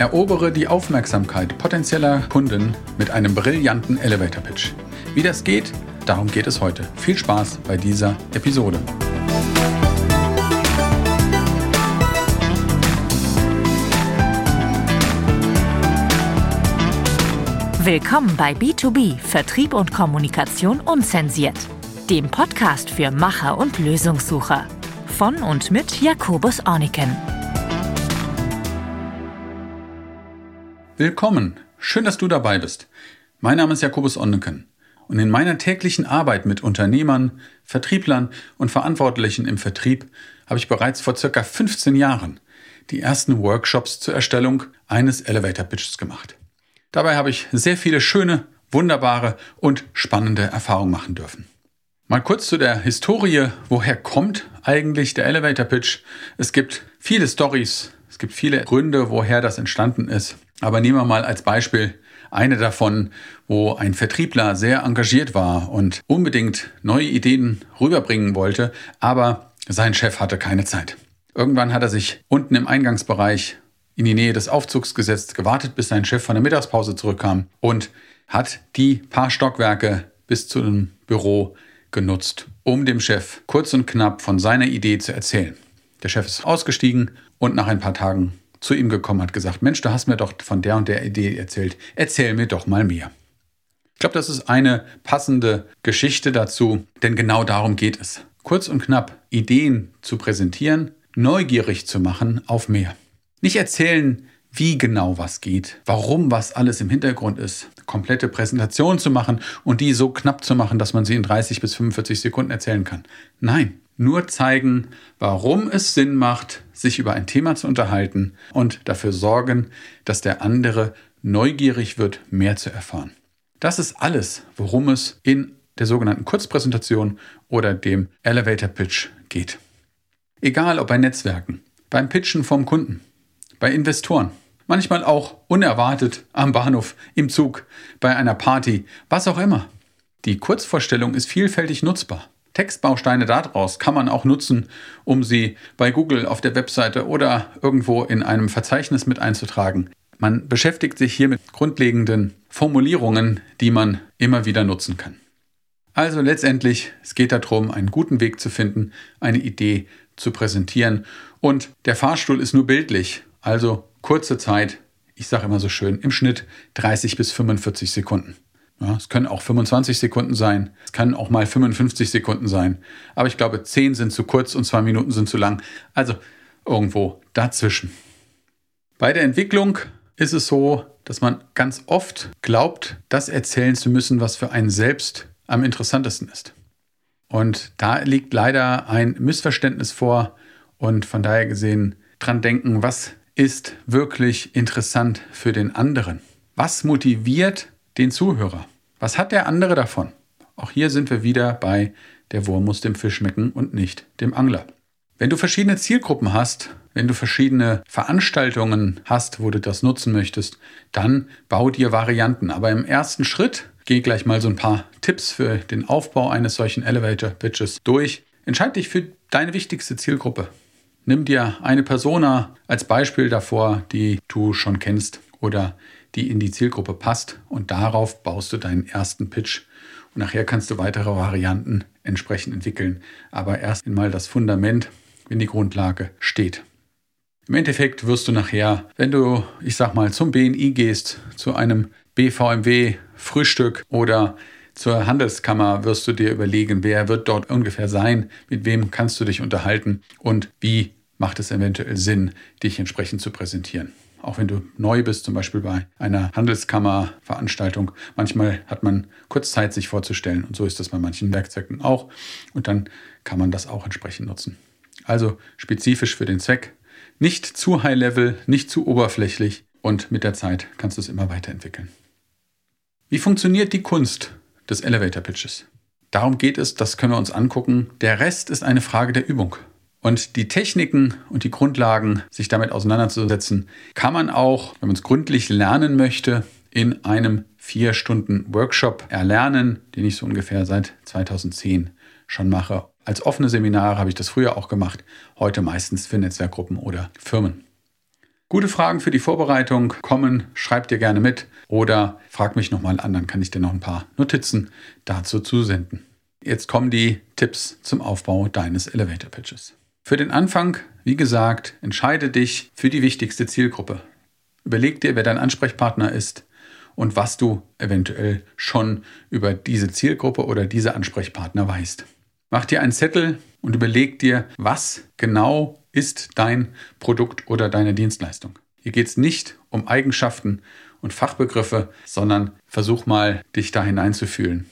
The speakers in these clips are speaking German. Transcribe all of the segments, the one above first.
Erobere die Aufmerksamkeit potenzieller Kunden mit einem brillanten Elevator Pitch. Wie das geht, darum geht es heute. Viel Spaß bei dieser Episode. Willkommen bei B2B Vertrieb und Kommunikation unzensiert, dem Podcast für Macher und Lösungssucher. Von und mit Jakobus Orniken. Willkommen, schön, dass du dabei bist. Mein Name ist Jakobus Onneken und in meiner täglichen Arbeit mit Unternehmern, Vertrieblern und Verantwortlichen im Vertrieb habe ich bereits vor circa 15 Jahren die ersten Workshops zur Erstellung eines Elevator Pitches gemacht. Dabei habe ich sehr viele schöne, wunderbare und spannende Erfahrungen machen dürfen. Mal kurz zu der Historie, woher kommt eigentlich der Elevator Pitch? Es gibt viele Stories, es gibt viele Gründe, woher das entstanden ist. Aber nehmen wir mal als Beispiel eine davon, wo ein Vertriebler sehr engagiert war und unbedingt neue Ideen rüberbringen wollte, aber sein Chef hatte keine Zeit. Irgendwann hat er sich unten im Eingangsbereich in die Nähe des Aufzugs gesetzt, gewartet, bis sein Chef von der Mittagspause zurückkam und hat die paar Stockwerke bis zu dem Büro genutzt, um dem Chef kurz und knapp von seiner Idee zu erzählen. Der Chef ist ausgestiegen und nach ein paar Tagen zu ihm gekommen, hat gesagt, Mensch, du hast mir doch von der und der Idee erzählt, erzähl mir doch mal mehr. Ich glaube, das ist eine passende Geschichte dazu, denn genau darum geht es. Kurz und knapp Ideen zu präsentieren, neugierig zu machen auf mehr. Nicht erzählen, wie genau was geht, warum was alles im Hintergrund ist, komplette Präsentation zu machen und die so knapp zu machen, dass man sie in 30 bis 45 Sekunden erzählen kann. Nein, nur zeigen, warum es Sinn macht, sich über ein Thema zu unterhalten und dafür sorgen, dass der andere neugierig wird, mehr zu erfahren. Das ist alles, worum es in der sogenannten Kurzpräsentation oder dem Elevator Pitch geht. Egal ob bei Netzwerken, beim Pitchen vom Kunden, bei Investoren, manchmal auch unerwartet am Bahnhof, im Zug, bei einer Party, was auch immer. Die Kurzvorstellung ist vielfältig nutzbar. Textbausteine daraus kann man auch nutzen, um sie bei Google auf der Webseite oder irgendwo in einem Verzeichnis mit einzutragen. Man beschäftigt sich hier mit grundlegenden Formulierungen, die man immer wieder nutzen kann. Also letztendlich, es geht darum, einen guten Weg zu finden, eine Idee zu präsentieren. Und der Fahrstuhl ist nur bildlich, also kurze Zeit, ich sage immer so schön, im Schnitt 30 bis 45 Sekunden. Ja, es können auch 25 Sekunden sein, es kann auch mal 55 Sekunden sein. Aber ich glaube, 10 sind zu kurz und 2 Minuten sind zu lang. Also irgendwo dazwischen. Bei der Entwicklung ist es so, dass man ganz oft glaubt, das erzählen zu müssen, was für einen selbst am interessantesten ist. Und da liegt leider ein Missverständnis vor und von daher gesehen dran denken, was ist wirklich interessant für den anderen? Was motiviert den Zuhörer? Was hat der andere davon? Auch hier sind wir wieder bei der Wurm muss dem Fisch schmecken und nicht dem Angler. Wenn du verschiedene Zielgruppen hast, wenn du verschiedene Veranstaltungen hast, wo du das nutzen möchtest, dann bau dir Varianten. Aber im ersten Schritt geh gleich mal so ein paar Tipps für den Aufbau eines solchen Elevator Pitches durch. Entscheide dich für deine wichtigste Zielgruppe. Nimm dir eine Persona als Beispiel davor, die du schon kennst oder die in die Zielgruppe passt und darauf baust du deinen ersten Pitch. Und nachher kannst du weitere Varianten entsprechend entwickeln. Aber erst einmal das Fundament, wenn die Grundlage steht. Im Endeffekt wirst du nachher, wenn du, ich sag mal, zum BNI gehst, zu einem BVMW Frühstück oder zur Handelskammer wirst du dir überlegen, wer wird dort ungefähr sein, mit wem kannst du dich unterhalten und wie macht es eventuell Sinn, dich entsprechend zu präsentieren. Auch wenn du neu bist, zum Beispiel bei einer Handelskammerveranstaltung, manchmal hat man kurz Zeit, sich vorzustellen. Und so ist das bei manchen Werkzeugen auch. Und dann kann man das auch entsprechend nutzen. Also spezifisch für den Zweck. Nicht zu high level, nicht zu oberflächlich. Und mit der Zeit kannst du es immer weiterentwickeln. Wie funktioniert die Kunst des Elevator Pitches. Darum geht es, das können wir uns angucken. Der Rest ist eine Frage der Übung. Und die Techniken und die Grundlagen, sich damit auseinanderzusetzen, kann man auch, wenn man es gründlich lernen möchte, in einem vier Stunden Workshop erlernen, den ich so ungefähr seit 2010 schon mache. Als offene Seminare habe ich das früher auch gemacht, heute meistens für Netzwerkgruppen oder Firmen. Gute Fragen für die Vorbereitung kommen, schreib dir gerne mit oder frag mich nochmal an, dann kann ich dir noch ein paar Notizen dazu zusenden. Jetzt kommen die Tipps zum Aufbau deines Elevator Pitches. Für den Anfang, wie gesagt, entscheide dich für die wichtigste Zielgruppe. Überleg dir, wer dein Ansprechpartner ist und was du eventuell schon über diese Zielgruppe oder diese Ansprechpartner weißt. Mach dir einen Zettel und überleg dir, was genau ist dein Produkt oder deine Dienstleistung. Hier geht es nicht um Eigenschaften und Fachbegriffe, sondern versuch mal, dich da hineinzufühlen.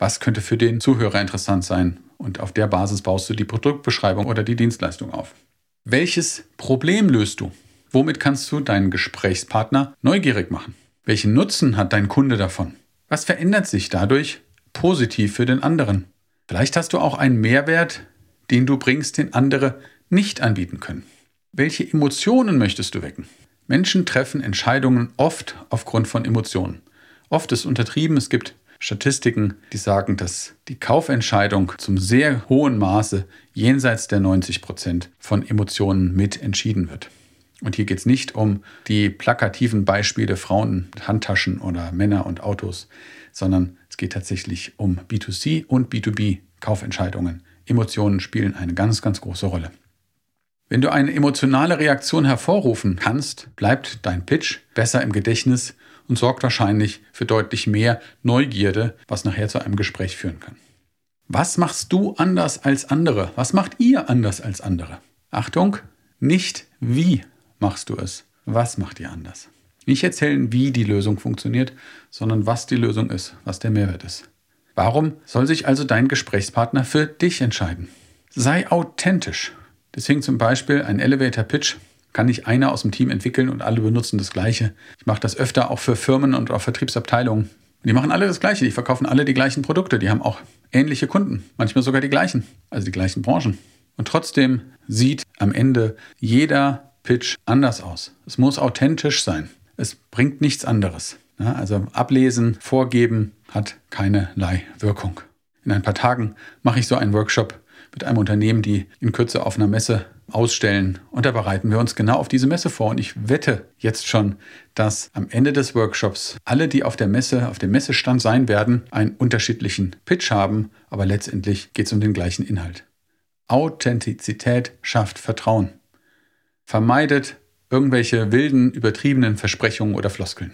Was könnte für den Zuhörer interessant sein? Und auf der Basis baust du die Produktbeschreibung oder die Dienstleistung auf. Welches Problem löst du? Womit kannst du deinen Gesprächspartner neugierig machen? Welchen Nutzen hat dein Kunde davon? Was verändert sich dadurch positiv für den anderen? Vielleicht hast du auch einen Mehrwert, den du bringst, den andere nicht anbieten können. Welche Emotionen möchtest du wecken? Menschen treffen Entscheidungen oft aufgrund von Emotionen. Oft ist untertrieben, es gibt Statistiken, die sagen, dass die Kaufentscheidung zum sehr hohen Maße jenseits der 90 Prozent von Emotionen mit entschieden wird. Und hier geht es nicht um die plakativen Beispiele Frauen mit Handtaschen oder Männer und Autos, sondern es geht tatsächlich um B2C und B2B Kaufentscheidungen. Emotionen spielen eine ganz, ganz große Rolle. Wenn du eine emotionale Reaktion hervorrufen kannst, bleibt dein Pitch besser im Gedächtnis und sorgt wahrscheinlich für deutlich mehr Neugierde, was nachher zu einem Gespräch führen kann. Was machst du anders als andere? Was macht ihr anders als andere? Achtung, nicht wie machst du es. Was macht ihr anders? Nicht erzählen, wie die Lösung funktioniert, sondern was die Lösung ist, was der Mehrwert ist. Warum soll sich also dein Gesprächspartner für dich entscheiden? Sei authentisch. Deswegen zum Beispiel ein Elevator Pitch kann nicht einer aus dem Team entwickeln und alle benutzen das Gleiche. Ich mache das öfter auch für Firmen und auch Vertriebsabteilungen. Die machen alle das Gleiche, die verkaufen alle die gleichen Produkte, die haben auch ähnliche Kunden, manchmal sogar die gleichen, also die gleichen Branchen. Und trotzdem sieht am Ende jeder Pitch anders aus. Es muss authentisch sein. Es bringt nichts anderes. also ablesen, vorgeben hat keinerlei Wirkung. In ein paar Tagen mache ich so einen Workshop mit einem Unternehmen, die in Kürze auf einer Messe ausstellen. Und da bereiten wir uns genau auf diese Messe vor. Und ich wette jetzt schon, dass am Ende des Workshops alle, die auf der Messe, auf dem Messestand sein werden, einen unterschiedlichen Pitch haben, aber letztendlich geht es um den gleichen Inhalt. Authentizität schafft Vertrauen. Vermeidet irgendwelche wilden, übertriebenen Versprechungen oder Floskeln.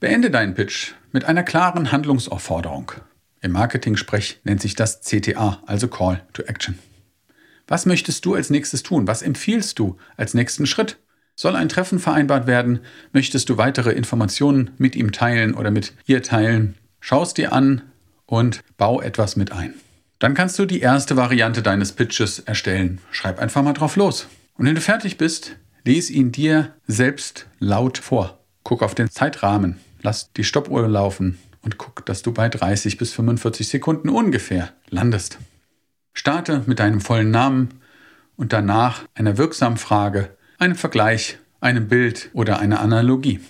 Beende deinen Pitch mit einer klaren Handlungsaufforderung. Im Marketing-Sprech nennt sich das CTA, also Call to Action. Was möchtest du als nächstes tun? Was empfiehlst du als nächsten Schritt? Soll ein Treffen vereinbart werden? Möchtest du weitere Informationen mit ihm teilen oder mit ihr teilen? Schau es dir an und bau etwas mit ein. Dann kannst du die erste Variante deines Pitches erstellen. Schreib einfach mal drauf los. Und wenn du fertig bist, lies ihn dir selbst laut vor. Guck auf den Zeitrahmen. Lass die Stoppuhr laufen und guck, dass du bei 30 bis 45 Sekunden ungefähr landest. Starte mit deinem vollen Namen und danach einer wirksamen Frage, einem Vergleich, einem Bild oder einer Analogie.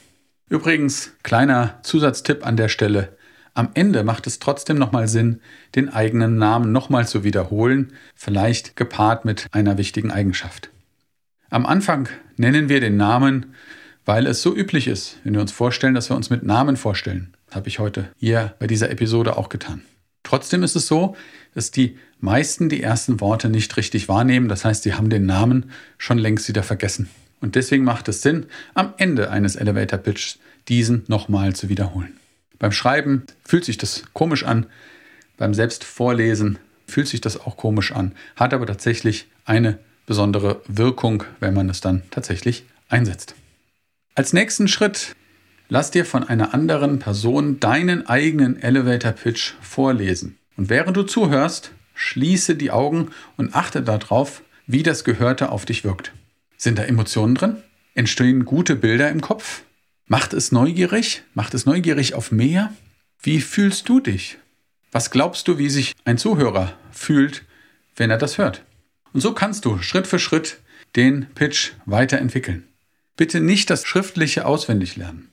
Übrigens, kleiner Zusatztipp an der Stelle. Am Ende macht es trotzdem nochmal Sinn, den eigenen Namen nochmal zu wiederholen, vielleicht gepaart mit einer wichtigen Eigenschaft. Am Anfang nennen wir den Namen, weil es so üblich ist, wenn wir uns vorstellen, dass wir uns mit Namen vorstellen. Habe ich heute hier bei dieser Episode auch getan. Trotzdem ist es so, dass die meisten die ersten Worte nicht richtig wahrnehmen. Das heißt, sie haben den Namen schon längst wieder vergessen. Und deswegen macht es Sinn, am Ende eines Elevator Pitches diesen nochmal zu wiederholen. Beim Schreiben fühlt sich das komisch an. Beim Selbstvorlesen fühlt sich das auch komisch an, hat aber tatsächlich eine besondere Wirkung, wenn man es dann tatsächlich einsetzt. Als nächsten Schritt Lass dir von einer anderen Person deinen eigenen Elevator Pitch vorlesen. Und während du zuhörst, schließe die Augen und achte darauf, wie das Gehörte auf dich wirkt. Sind da Emotionen drin? Entstehen gute Bilder im Kopf? Macht es neugierig? Macht es neugierig auf mehr? Wie fühlst du dich? Was glaubst du, wie sich ein Zuhörer fühlt, wenn er das hört? Und so kannst du Schritt für Schritt den Pitch weiterentwickeln. Bitte nicht das Schriftliche auswendig lernen.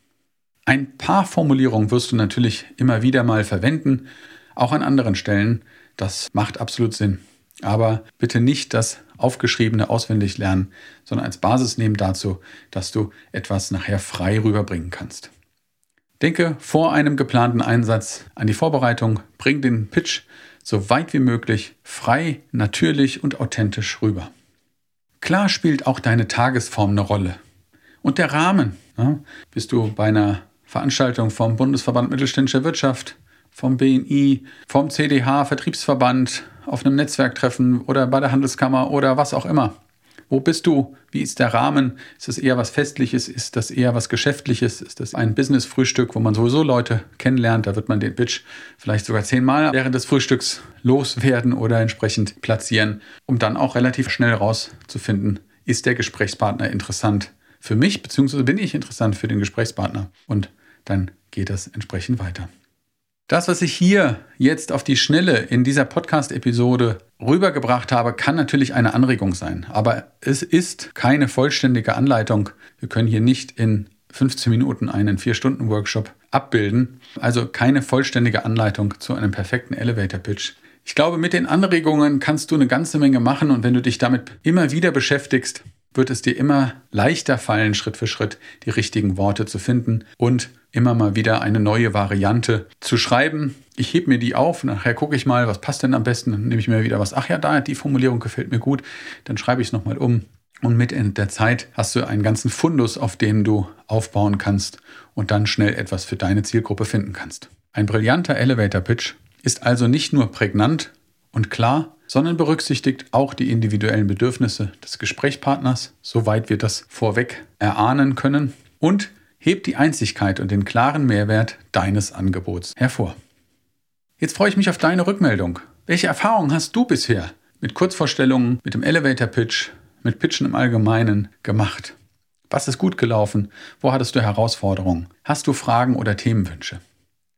Ein paar Formulierungen wirst du natürlich immer wieder mal verwenden, auch an anderen Stellen. Das macht absolut Sinn. Aber bitte nicht das aufgeschriebene auswendig lernen, sondern als Basis nehmen dazu, dass du etwas nachher frei rüberbringen kannst. Denke vor einem geplanten Einsatz an die Vorbereitung, bring den Pitch so weit wie möglich frei, natürlich und authentisch rüber. Klar spielt auch deine Tagesform eine Rolle. Und der Rahmen. Ja? Bist du bei einer Veranstaltung vom Bundesverband Mittelständischer Wirtschaft, vom BNI, vom CDH, Vertriebsverband, auf einem Netzwerktreffen oder bei der Handelskammer oder was auch immer. Wo bist du? Wie ist der Rahmen? Ist das eher was Festliches? Ist das eher was Geschäftliches? Ist das ein Business-Frühstück, wo man sowieso Leute kennenlernt? Da wird man den Pitch vielleicht sogar zehnmal während des Frühstücks loswerden oder entsprechend platzieren, um dann auch relativ schnell rauszufinden, ist der Gesprächspartner interessant für mich, beziehungsweise bin ich interessant für den Gesprächspartner. Und dann geht das entsprechend weiter. Das, was ich hier jetzt auf die Schnelle in dieser Podcast-Episode rübergebracht habe, kann natürlich eine Anregung sein. Aber es ist keine vollständige Anleitung. Wir können hier nicht in 15 Minuten einen 4-Stunden-Workshop abbilden. Also keine vollständige Anleitung zu einem perfekten Elevator-Pitch. Ich glaube, mit den Anregungen kannst du eine ganze Menge machen und wenn du dich damit immer wieder beschäftigst, wird es dir immer leichter fallen, Schritt für Schritt die richtigen Worte zu finden und immer mal wieder eine neue Variante zu schreiben. Ich hebe mir die auf, nachher gucke ich mal, was passt denn am besten, dann nehme ich mir wieder was, ach ja, da, die Formulierung gefällt mir gut, dann schreibe ich es nochmal um. Und mit in der Zeit hast du einen ganzen Fundus, auf dem du aufbauen kannst und dann schnell etwas für deine Zielgruppe finden kannst. Ein brillanter Elevator Pitch ist also nicht nur prägnant und klar, sondern berücksichtigt auch die individuellen Bedürfnisse des Gesprächspartners, soweit wir das vorweg erahnen können, und hebt die Einzigkeit und den klaren Mehrwert deines Angebots hervor. Jetzt freue ich mich auf deine Rückmeldung. Welche Erfahrungen hast du bisher mit Kurzvorstellungen, mit dem Elevator Pitch, mit Pitchen im Allgemeinen gemacht? Was ist gut gelaufen? Wo hattest du Herausforderungen? Hast du Fragen oder Themenwünsche?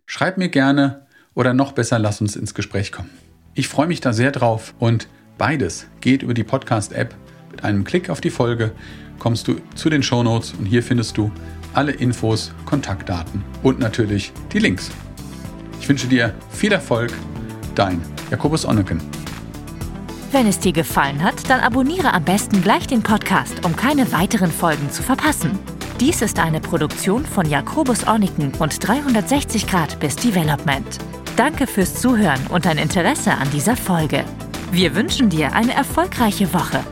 Schreib mir gerne oder noch besser, lass uns ins Gespräch kommen. Ich freue mich da sehr drauf und beides geht über die Podcast-App. Mit einem Klick auf die Folge kommst du zu den Shownotes und hier findest du alle Infos, Kontaktdaten und natürlich die Links. Ich wünsche dir viel Erfolg. Dein Jakobus Onneken. Wenn es dir gefallen hat, dann abonniere am besten gleich den Podcast, um keine weiteren Folgen zu verpassen. Dies ist eine Produktion von Jakobus Orniken und 360 Grad bis Development. Danke fürs Zuhören und dein Interesse an dieser Folge. Wir wünschen dir eine erfolgreiche Woche.